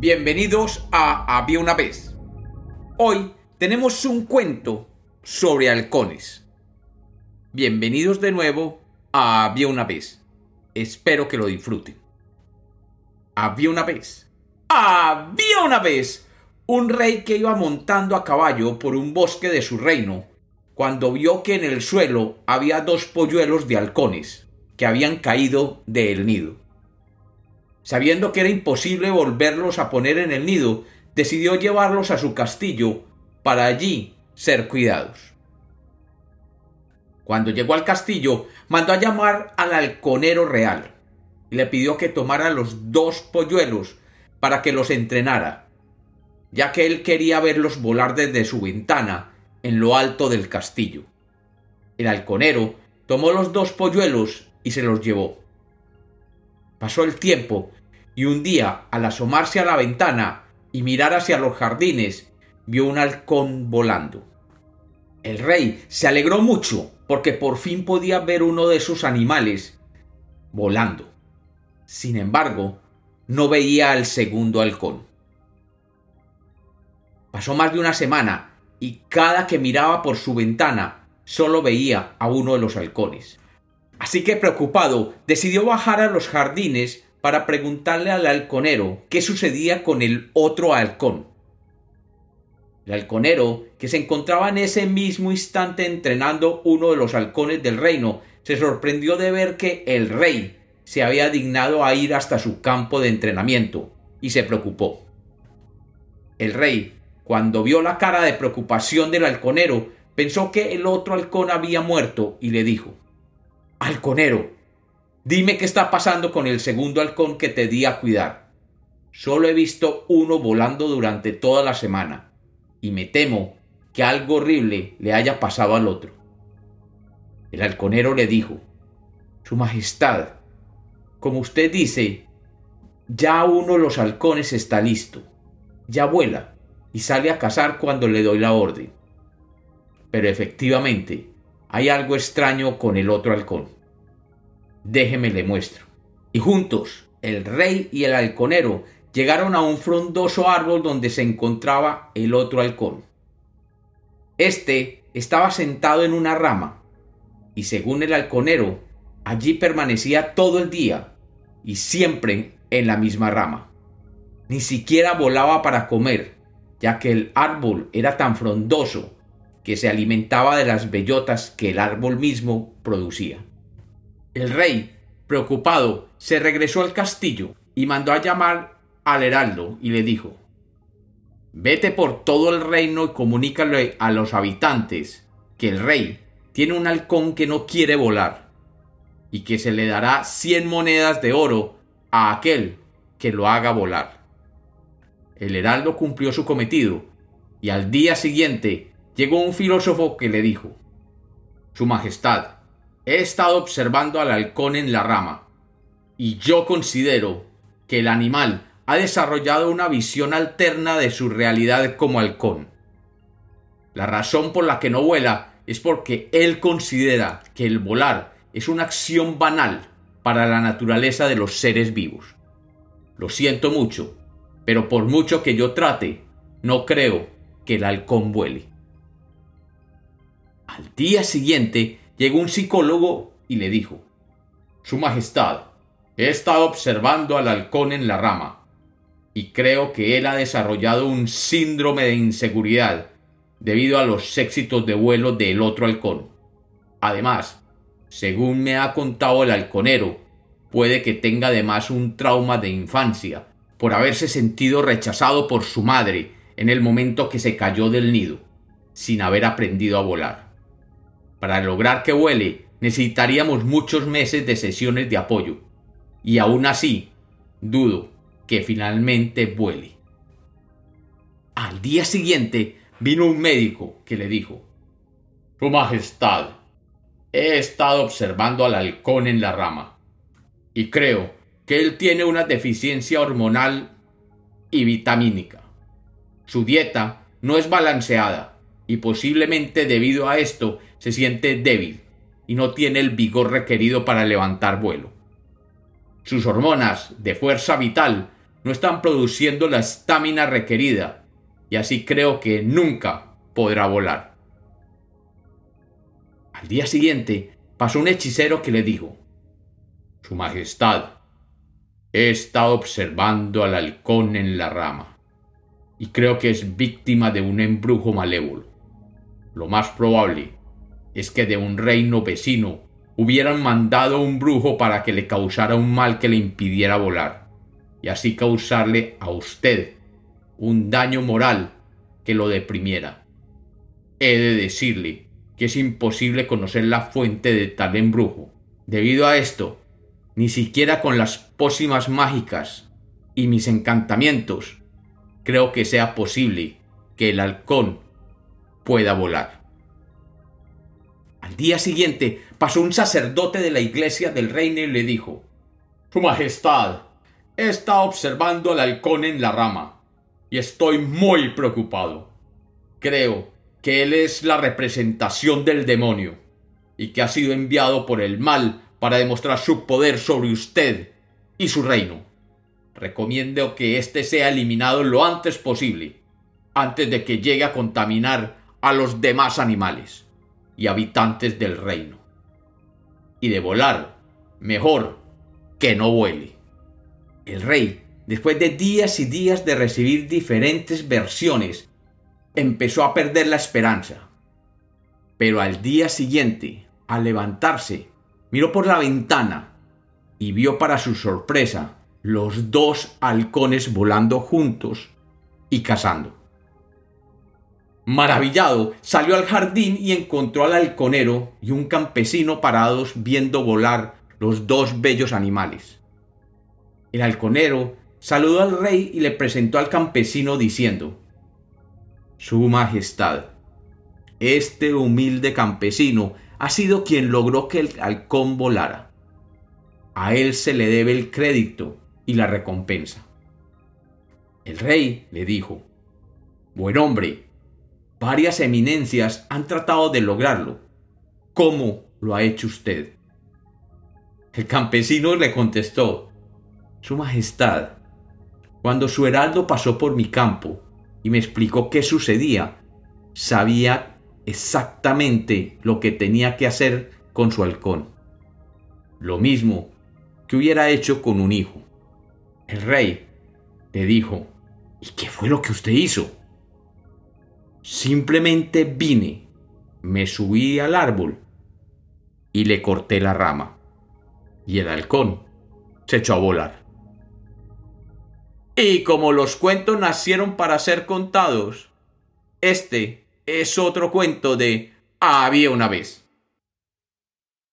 Bienvenidos a Había una vez. Hoy tenemos un cuento sobre halcones. Bienvenidos de nuevo a Había una vez. Espero que lo disfruten. Había una vez. Había una vez un rey que iba montando a caballo por un bosque de su reino, cuando vio que en el suelo había dos polluelos de halcones que habían caído del nido. Sabiendo que era imposible volverlos a poner en el nido, decidió llevarlos a su castillo para allí ser cuidados. Cuando llegó al castillo, mandó a llamar al halconero real y le pidió que tomara los dos polluelos para que los entrenara, ya que él quería verlos volar desde su ventana en lo alto del castillo. El halconero tomó los dos polluelos y se los llevó. Pasó el tiempo y un día, al asomarse a la ventana y mirar hacia los jardines, vio un halcón volando. El rey se alegró mucho porque por fin podía ver uno de sus animales volando. Sin embargo, no veía al segundo halcón. Pasó más de una semana y cada que miraba por su ventana solo veía a uno de los halcones. Así que preocupado, decidió bajar a los jardines para preguntarle al halconero qué sucedía con el otro halcón. El halconero, que se encontraba en ese mismo instante entrenando uno de los halcones del reino, se sorprendió de ver que el rey se había dignado a ir hasta su campo de entrenamiento y se preocupó. El rey, cuando vio la cara de preocupación del halconero, pensó que el otro halcón había muerto y le dijo Halconero, dime qué está pasando con el segundo halcón que te di a cuidar. Solo he visto uno volando durante toda la semana, y me temo que algo horrible le haya pasado al otro. El halconero le dijo Su Majestad, como usted dice, ya uno de los halcones está listo, ya vuela y sale a cazar cuando le doy la orden. Pero efectivamente, hay algo extraño con el otro halcón. Déjeme le muestro. Y juntos, el rey y el halconero llegaron a un frondoso árbol donde se encontraba el otro halcón. Este estaba sentado en una rama, y según el halconero, allí permanecía todo el día, y siempre en la misma rama. Ni siquiera volaba para comer, ya que el árbol era tan frondoso que se alimentaba de las bellotas que el árbol mismo producía. El rey, preocupado, se regresó al castillo y mandó a llamar al heraldo y le dijo Vete por todo el reino y comunícale a los habitantes que el rey tiene un halcón que no quiere volar y que se le dará cien monedas de oro a aquel que lo haga volar. El heraldo cumplió su cometido y al día siguiente llegó un filósofo que le dijo, Su Majestad, he estado observando al halcón en la rama, y yo considero que el animal ha desarrollado una visión alterna de su realidad como halcón. La razón por la que no vuela es porque él considera que el volar es una acción banal para la naturaleza de los seres vivos. Lo siento mucho, pero por mucho que yo trate, no creo que el halcón vuele. Al día siguiente llegó un psicólogo y le dijo Su Majestad, he estado observando al halcón en la rama y creo que él ha desarrollado un síndrome de inseguridad debido a los éxitos de vuelo del otro halcón. Además, según me ha contado el halconero, puede que tenga además un trauma de infancia por haberse sentido rechazado por su madre en el momento que se cayó del nido, sin haber aprendido a volar. Para lograr que vuele necesitaríamos muchos meses de sesiones de apoyo. Y aún así, dudo que finalmente vuele. Al día siguiente vino un médico que le dijo, Su Majestad, he estado observando al halcón en la rama y creo que él tiene una deficiencia hormonal y vitamínica. Su dieta no es balanceada y posiblemente debido a esto se siente débil y no tiene el vigor requerido para levantar vuelo. Sus hormonas de fuerza vital no están produciendo la estamina requerida, y así creo que nunca podrá volar. Al día siguiente pasó un hechicero que le dijo, Su Majestad, he estado observando al halcón en la rama, y creo que es víctima de un embrujo malévolo. Lo más probable es que de un reino vecino hubieran mandado un brujo para que le causara un mal que le impidiera volar, y así causarle a usted un daño moral que lo deprimiera. He de decirle que es imposible conocer la fuente de tal embrujo. Debido a esto, ni siquiera con las pócimas mágicas y mis encantamientos creo que sea posible que el halcón pueda volar. Al día siguiente pasó un sacerdote de la iglesia del reino y le dijo, Su Majestad, estado observando al halcón en la rama y estoy muy preocupado. Creo que él es la representación del demonio y que ha sido enviado por el mal para demostrar su poder sobre usted y su reino. Recomiendo que éste sea eliminado lo antes posible, antes de que llegue a contaminar a los demás animales y habitantes del reino. Y de volar, mejor que no vuele. El rey, después de días y días de recibir diferentes versiones, empezó a perder la esperanza. Pero al día siguiente, al levantarse, miró por la ventana y vio para su sorpresa los dos halcones volando juntos y cazando. Maravillado, salió al jardín y encontró al halconero y un campesino parados viendo volar los dos bellos animales. El halconero saludó al rey y le presentó al campesino diciendo, Su Majestad, este humilde campesino ha sido quien logró que el halcón volara. A él se le debe el crédito y la recompensa. El rey le dijo, Buen hombre, varias eminencias han tratado de lograrlo. ¿Cómo lo ha hecho usted? El campesino le contestó, Su Majestad, cuando su heraldo pasó por mi campo y me explicó qué sucedía, sabía exactamente lo que tenía que hacer con su halcón. Lo mismo que hubiera hecho con un hijo. El rey le dijo, ¿y qué fue lo que usted hizo? Simplemente vine, me subí al árbol y le corté la rama. Y el halcón se echó a volar. Y como los cuentos nacieron para ser contados, este es otro cuento de Había una vez.